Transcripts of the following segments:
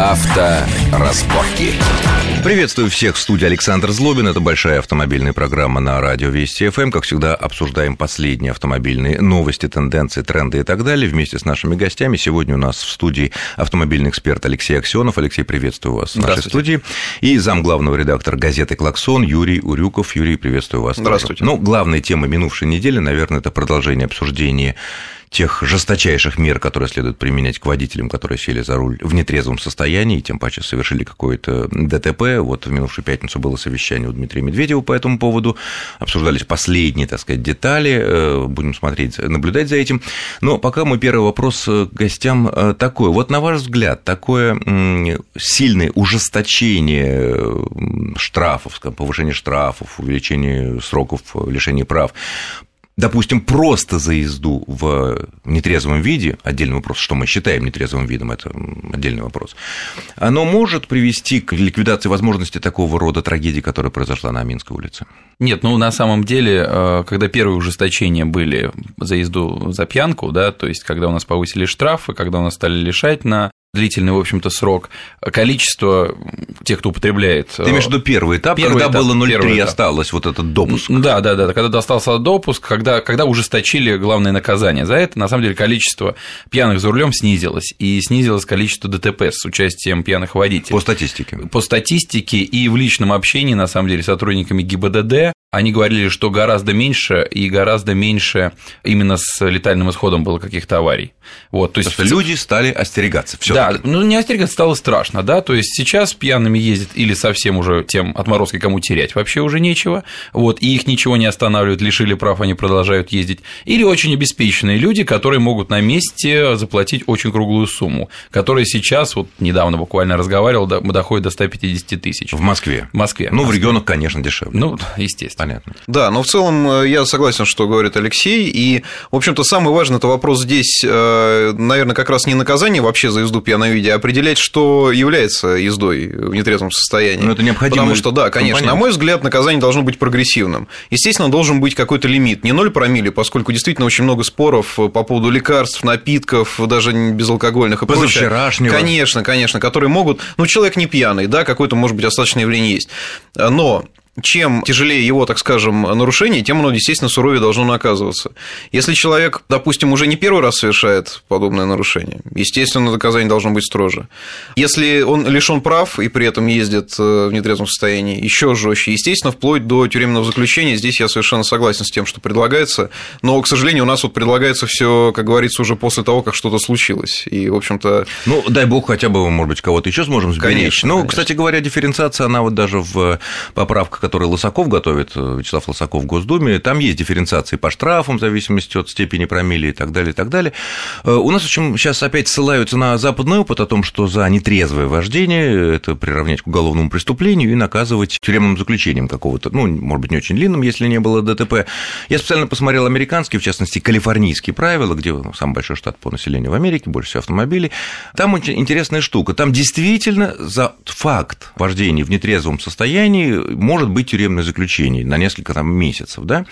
Авторазборки. Приветствую всех в студии Александр Злобин. Это большая автомобильная программа на радио Вести ФМ. Как всегда, обсуждаем последние автомобильные новости, тенденции, тренды и так далее вместе с нашими гостями. Сегодня у нас в студии автомобильный эксперт Алексей Аксенов. Алексей, приветствую вас в нашей студии. И зам главного редактора газеты «Клаксон» Юрий Урюков. Юрий, приветствую вас. Здравствуйте. Тоже. Ну, главная тема минувшей недели, наверное, это продолжение обсуждения тех жесточайших мер, которые следует применять к водителям, которые сели за руль в нетрезвом состоянии, и тем паче совершили какое-то ДТП. Вот в минувшую пятницу было совещание у Дмитрия Медведева по этому поводу, обсуждались последние, так сказать, детали, э, будем смотреть, наблюдать за этим. Но пока мой первый вопрос к гостям э, такой. Вот на ваш взгляд, такое сильное ужесточение штрафов, повышение штрафов, увеличение сроков лишения прав допустим, просто за езду в нетрезвом виде, отдельный вопрос, что мы считаем нетрезвым видом, это отдельный вопрос, оно может привести к ликвидации возможности такого рода трагедии, которая произошла на Минской улице? Нет, ну на самом деле, э, когда первые ужесточения были за езду за пьянку, да, то есть когда у нас повысили штрафы, когда у нас стали лишать на длительный, в общем-то, срок, количество тех, кто употребляет... Ты имеешь в виду первый этап, первый когда этап, было 0,3 осталось вот этот допуск? Да, да, да, когда остался допуск, когда, когда ужесточили главное наказание за это, на самом деле количество пьяных за рулем снизилось, и снизилось количество ДТП с участием пьяных водителей. По статистике? По статистике и в личном общении, на самом деле, сотрудниками ГИБДД они говорили, что гораздо меньше и гораздо меньше именно с летальным исходом было каких-то аварий. Вот, то есть Просто люди стали остерегаться. Всё да, ну не остерегаться стало страшно, да, то есть сейчас пьяными ездят или совсем уже тем отморозкой, кому терять вообще уже нечего, вот, и их ничего не останавливает, лишили прав, они продолжают ездить, или очень обеспеченные люди, которые могут на месте заплатить очень круглую сумму, которая сейчас, вот недавно буквально разговаривал, доходит до 150 тысяч. В Москве? В Москве. Ну, в регионах, конечно, дешевле. Ну, естественно понятно. Да, но в целом э, я согласен, что говорит Алексей. И, в общем-то, самый важный это вопрос здесь, э, наверное, как раз не наказание вообще за езду пьяном виде, а определять, что является ездой в нетрезвом состоянии. Ну, это необходимо. Потому что, да, конечно, на мой взгляд, наказание должно быть прогрессивным. Естественно, должен быть какой-то лимит. Не 0 промилле, поскольку действительно очень много споров по поводу лекарств, напитков, даже безалкогольных и прочее. Конечно, конечно, которые могут... Ну, человек не пьяный, да, какое-то, может быть, остаточное явление есть. Но чем тяжелее его, так скажем, нарушение, тем оно, естественно, суровее должно наказываться. Если человек, допустим, уже не первый раз совершает подобное нарушение, естественно, наказание должно быть строже. Если он лишен прав и при этом ездит э, в нетрезвом состоянии, еще жестче, естественно, вплоть до тюремного заключения. Здесь я совершенно согласен с тем, что предлагается. Но, к сожалению, у нас вот предлагается все, как говорится, уже после того, как что-то случилось. И, в общем-то. Ну, дай бог, хотя бы, может быть, кого-то еще сможем сберечь. Конечно. Ну, конечно. кстати говоря, дифференциация, она вот даже в поправках, который Лысаков готовит, э, Вячеслав Лысаков в Госдуме, там есть дифференциации по штрафам в зависимости от степени промили и так далее, и так далее. Э, у нас, в общем, сейчас опять ссылаются на западный опыт о том, что за нетрезвое вождение это приравнять к уголовному преступлению и наказывать тюремным заключением какого-то, ну, может быть, не очень длинным, если не было ДТП. Я специально посмотрел американские, в частности, калифорнийские правила, где самый большой штат по населению в Америке, больше всего автомобилей. Там очень интересная штука. Там действительно за факт вождения в нетрезвом состоянии может быть тюремное заключение на несколько там, месяцев, да?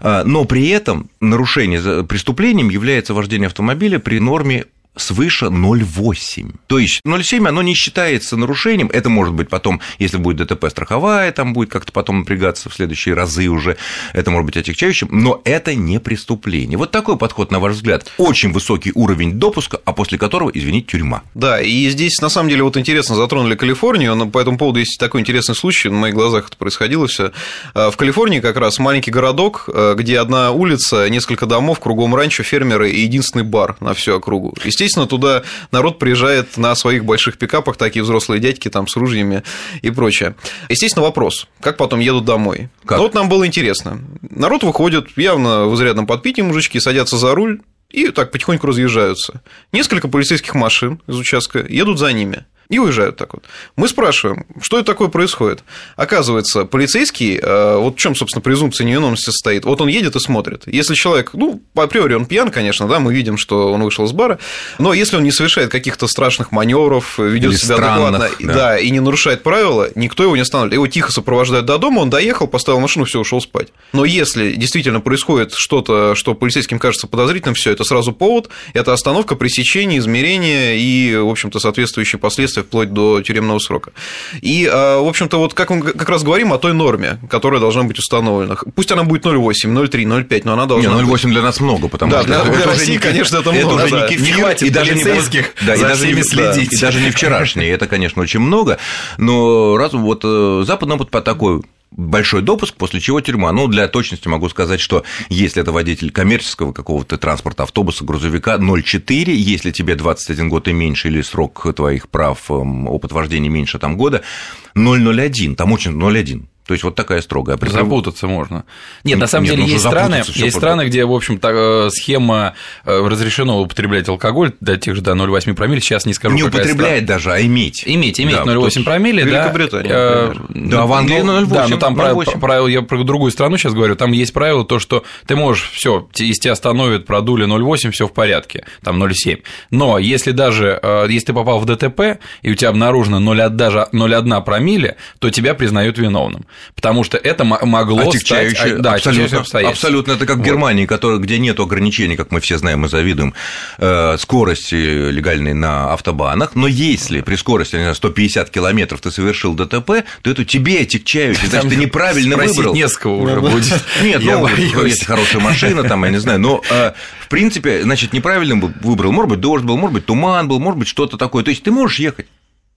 А, но при этом нарушение преступлением является вождение автомобиля при норме свыше 0,8. То есть 0,7 оно не считается нарушением, это может быть потом, если будет ДТП страховая, там будет как-то потом напрягаться в следующие разы уже, это может быть отягчающим, но это не преступление. Вот такой подход, на ваш взгляд, очень высокий уровень допуска, а после которого, извините, тюрьма. Да, и здесь, на самом деле, вот интересно, затронули Калифорнию, но по этому поводу есть такой интересный случай, на моих глазах это происходило все. А, в Калифорнии как раз маленький городок, а, где одна улица, несколько домов, кругом ранчо, фермеры и единственный бар на всю округу. Естественно, естественно, туда народ приезжает на своих больших пикапах, такие взрослые дядьки там с ружьями и прочее. Естественно, вопрос, как потом едут домой? Как? Ну, вот нам было интересно. Народ выходит, явно в изрядном подпитии мужички, садятся за руль, и так потихоньку разъезжаются. Несколько полицейских машин из участка едут за ними и уезжают так вот. Мы спрашиваем, что это такое происходит? Оказывается, полицейский, э, вот в чем, собственно, презумпция невиновности состоит, вот он едет и смотрит. Если человек, ну, по априори он пьян, конечно, да, мы видим, что он вышел из бара, но если он не совершает каких-то страшных маневров, ведет себя странных, адекватно, да. да, и не нарушает правила, никто его не останавливает. Его тихо сопровождают до дома, он доехал, поставил машину, все, ушел спать. Но если действительно происходит что-то, что полицейским кажется подозрительным, все это сразу повод, это остановка, пресечение, измерение и, в общем-то, соответствующие последствия последствия, вплоть до тюремного срока. И, в общем-то, вот как мы как раз говорим о той норме, которая должна быть установлена. Пусть она будет 0,8, 0,3, 0,5, но она должна Не, 0,8 для нас много, потому да, что... Для, для России, не, конечно, это много. Это уже да, не кефир, не и даже не, да, и даже не следить. Да, и даже не вчерашний, это, конечно, очень много, но раз вот э, западный опыт по такой большой допуск, после чего тюрьма. Ну, для точности могу сказать, что если это водитель коммерческого какого-то транспорта, автобуса, грузовика, 0,4, если тебе 21 год и меньше, или срок твоих прав, эм, опыт вождения меньше там года, 0,01, там очень 0,1. То есть вот такая строгая. А запутаться можно. Нет, на самом Нет, деле ну, есть страны, есть страны, где, в общем, то схема э, разрешено употреблять алкоголь до тех же до 0,8 промилле. Сейчас не скажу. Не употреблять даже, а иметь. Иметь, иметь да, 0,8 промилле, да. Великобритания. Э, да, в Англии 0,8. Да, но там правило, я про другую страну сейчас говорю. Там есть правило то, что ты можешь все, если тебя остановят, продули 0,8, все в порядке, там 0,7. Но если даже э, если ты попал в ДТП и у тебя обнаружено 0,1, даже 0,1 промилле, то тебя признают виновным потому что это могло стать... А, да, абсолютно, абсолютно, это как в Германии, который, где нет ограничений, как мы все знаем и завидуем, э, скорости легальной на автобанах, но если при скорости не знаю, 150 километров ты совершил ДТП, то это тебе отягчающий, значит, ты неправильно выбрал. несколько уже будет. Нет, ну, если хорошая машина, там, я не знаю, но, э, в принципе, значит, неправильно выбрал, может быть, дождь был, может быть, туман был, может быть, что-то такое, то есть ты можешь ехать.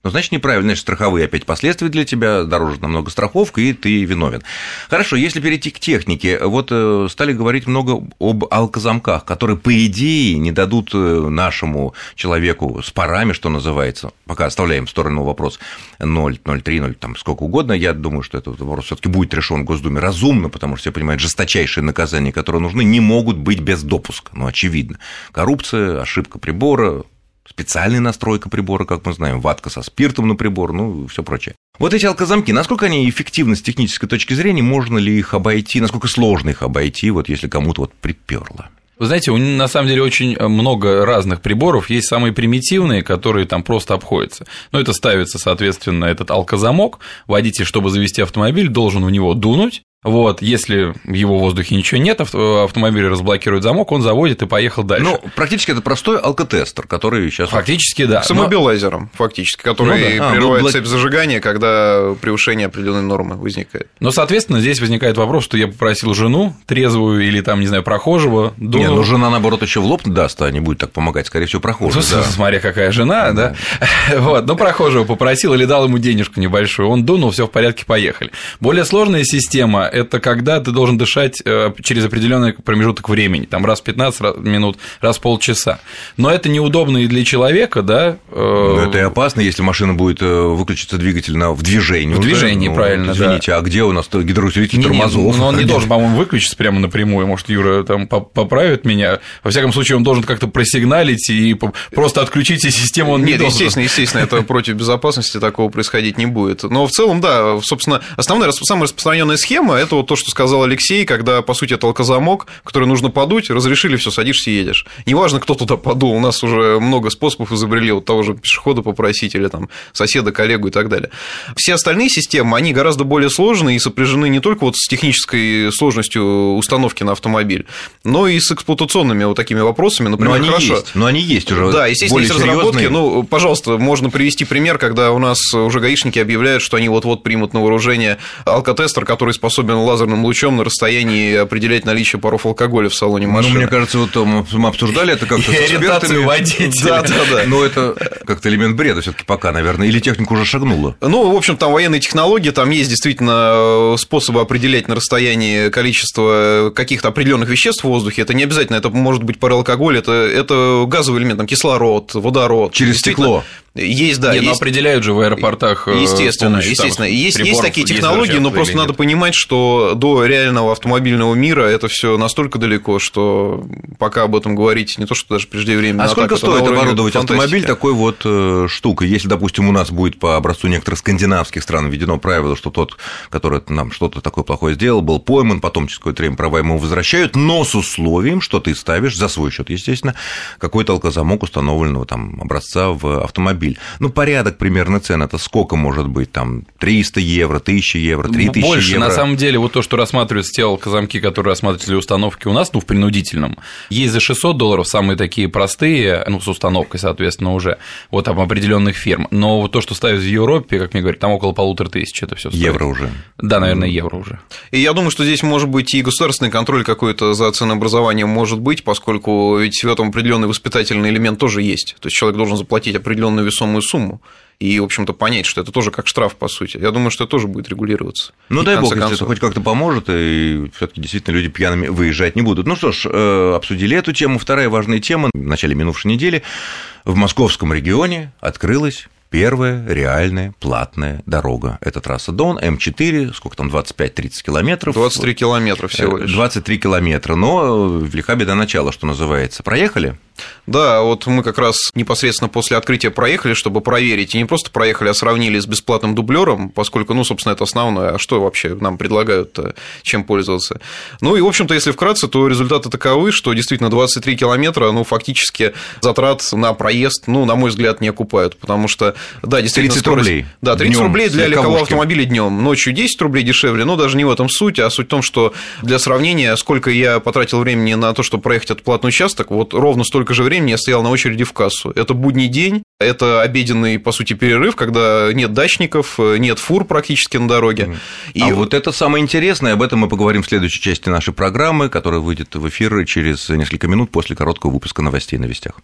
Ну, значит, неправильно, значит, страховые опять последствия для тебя, дороже намного страховка, и ты виновен. Хорошо, если перейти к технике, вот э, стали говорить много об алкозамках, которые, по идее, не дадут э, нашему человеку с парами, что называется, пока оставляем в сторону вопрос 0, 0,3, 0, там сколько угодно, я думаю, что этот вопрос все таки будет решен в Госдуме разумно, потому что все понимают, жесточайшие наказания, которые нужны, не могут быть без допуска, ну, очевидно. Коррупция, ошибка прибора, специальная настройка прибора, как мы знаем, ватка со спиртом на прибор, ну, все прочее. Вот эти алкозамки, насколько они эффективны с технической точки зрения, можно ли их обойти, насколько сложно их обойти, вот если кому-то вот приперло? Вы знаете, на самом деле очень много разных приборов. Есть самые примитивные, которые там просто обходятся. Но это ставится, соответственно, этот алкозамок. Водитель, чтобы завести автомобиль, должен в него дунуть. Вот, если в его воздухе ничего нет, автомобиль разблокирует замок, он заводит и поехал дальше. Ну, практически это простой алкотестер, который сейчас... Фактически, да. С иммобилайзером, фактически, который ну, да. прерывает а, ну, цепь зажигания, когда превышение определенной нормы возникает. Но, соответственно, здесь возникает вопрос, что я попросил жену трезвую или там, не знаю, прохожего. Думаю... Не, ну жена, наоборот, еще в лоб даст, а не будет так помогать, скорее всего, прохожий. Ну, да. Смотря какая жена, да. да. вот, ну, прохожего попросил или дал ему денежку небольшую, он дунул, все в порядке, поехали. Более сложная система это когда ты должен дышать э, через определенный промежуток времени, там раз в 15 минут, раз в полчаса. Но это неудобно и для человека, да. Э, но это и опасно, если машина будет э, выключиться двигатель на, в движении. В движении, ну, правильно, Извините, да. а где у нас гидроусилитель не, тормозов? но он не должен, по-моему, выключиться прямо напрямую, может, Юра там поправит меня. Во всяком случае, он должен как-то просигналить и просто отключить систему он Нет, не должен. естественно, естественно, это против безопасности такого происходить не будет. Но в целом, да, собственно, основная, самая распространенная схема – это вот то, что сказал Алексей, когда, по сути, это алкозамок, который нужно подуть, разрешили, все, садишься и едешь. Неважно, кто туда подул, у нас уже много способов изобрели, вот того же пешехода попросить или там соседа, коллегу и так далее. Все остальные системы, они гораздо более сложные и сопряжены не только вот с технической сложностью установки на автомобиль, но и с эксплуатационными вот такими вопросами. Например, но они хорошо. Есть, но они есть уже. Да, естественно, есть разработки. Ну, пожалуйста, можно привести пример, когда у нас уже гаишники объявляют, что они вот-вот примут на вооружение алкотестер, который способен лазерным лучом на расстоянии определять наличие паров алкоголя в салоне ну, машины. Ну, мне кажется, вот мы обсуждали это как-то с экспертами. водителя. Да, да, да. Но это как-то элемент бреда все таки пока, наверное, или техника уже шагнула? Ну, в общем, там военные технологии, там есть действительно способы определять на расстоянии количество каких-то определенных веществ в воздухе. Это не обязательно, это может быть паралкоголь, это, это газовый элемент, там кислород, водород. Через стекло. Есть, да. Нет, есть... определяют же в аэропортах. Э, естественно, естественно. Есть, есть такие технологии, но просто надо понимать, что до реального автомобильного мира это все настолько далеко, что пока об этом говорить не то, что даже преждевременно. А, а сколько так, стоит оборудовать автомобиль такой вот э, штукой? Если, допустим, у нас будет по образцу некоторых скандинавских стран введено правило, что тот, который нам что-то такое плохое сделал, был пойман, потом через какое-то время права ему возвращают, но с условием, что ты ставишь за свой счет, естественно, какой-то алкозамок установленного там образца в автомобиль автомобиль. Ну, порядок примерно цен, это сколько может быть, там, 300 евро, 1000 евро, 3000 Больше, евро? на самом деле, вот то, что рассматриваются те алкозамки, которые рассматриваются для установки у нас, ну, в принудительном, есть за 600 долларов самые такие простые, ну, с установкой, соответственно, уже, вот там определенных фирм, но вот то, что ставят в Европе, как мне говорят, там около полутора тысяч это все стоит. Евро уже. Да, наверное, евро уже. И я думаю, что здесь может быть и государственный контроль какой-то за ценообразованием может быть, поскольку ведь в этом определенный воспитательный элемент тоже есть. То есть человек должен заплатить определенную весомую сумму и, в общем-то, понять, что это тоже как штраф, по сути. Я думаю, что это тоже будет регулироваться. Ну, И дай бог, конце если это концов. хоть как-то поможет, и все таки действительно люди пьяными выезжать не будут. Ну что ж, э, обсудили эту тему. Вторая важная тема. В начале минувшей недели в московском регионе открылась первая реальная платная дорога. Это трасса Дон, М4, сколько там, 25-30 километров. 23 километра всего лишь. 23 километра, но велика беда начала, что называется. Проехали? Да, вот мы как раз непосредственно после открытия проехали, чтобы проверить. И не просто проехали, а сравнили с бесплатным дублером, поскольку, ну, собственно, это основное. А что вообще нам предлагают, чем пользоваться? Ну и, в общем-то, если вкратце, то результаты таковы, что действительно 23 километра, ну, фактически затрат на проезд, ну, на мой взгляд, не окупают, потому что, да, действительно, 30 скорость- рублей Да, 30 днём рублей для легкового автомобиля днем, ночью 10 рублей дешевле, но даже не в этом суть, а суть в том, что для сравнения, сколько я потратил времени на то, чтобы проехать этот платный участок, вот ровно столько же времени я стоял на очереди в кассу. Это будний день, это обеденный, по сути, перерыв, когда нет дачников, нет фур практически на дороге. И А вот это самое интересное, об этом мы поговорим в следующей части нашей программы, которая выйдет в эфир через несколько минут после короткого выпуска новостей на вестях.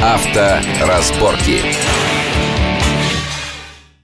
Авторазборки.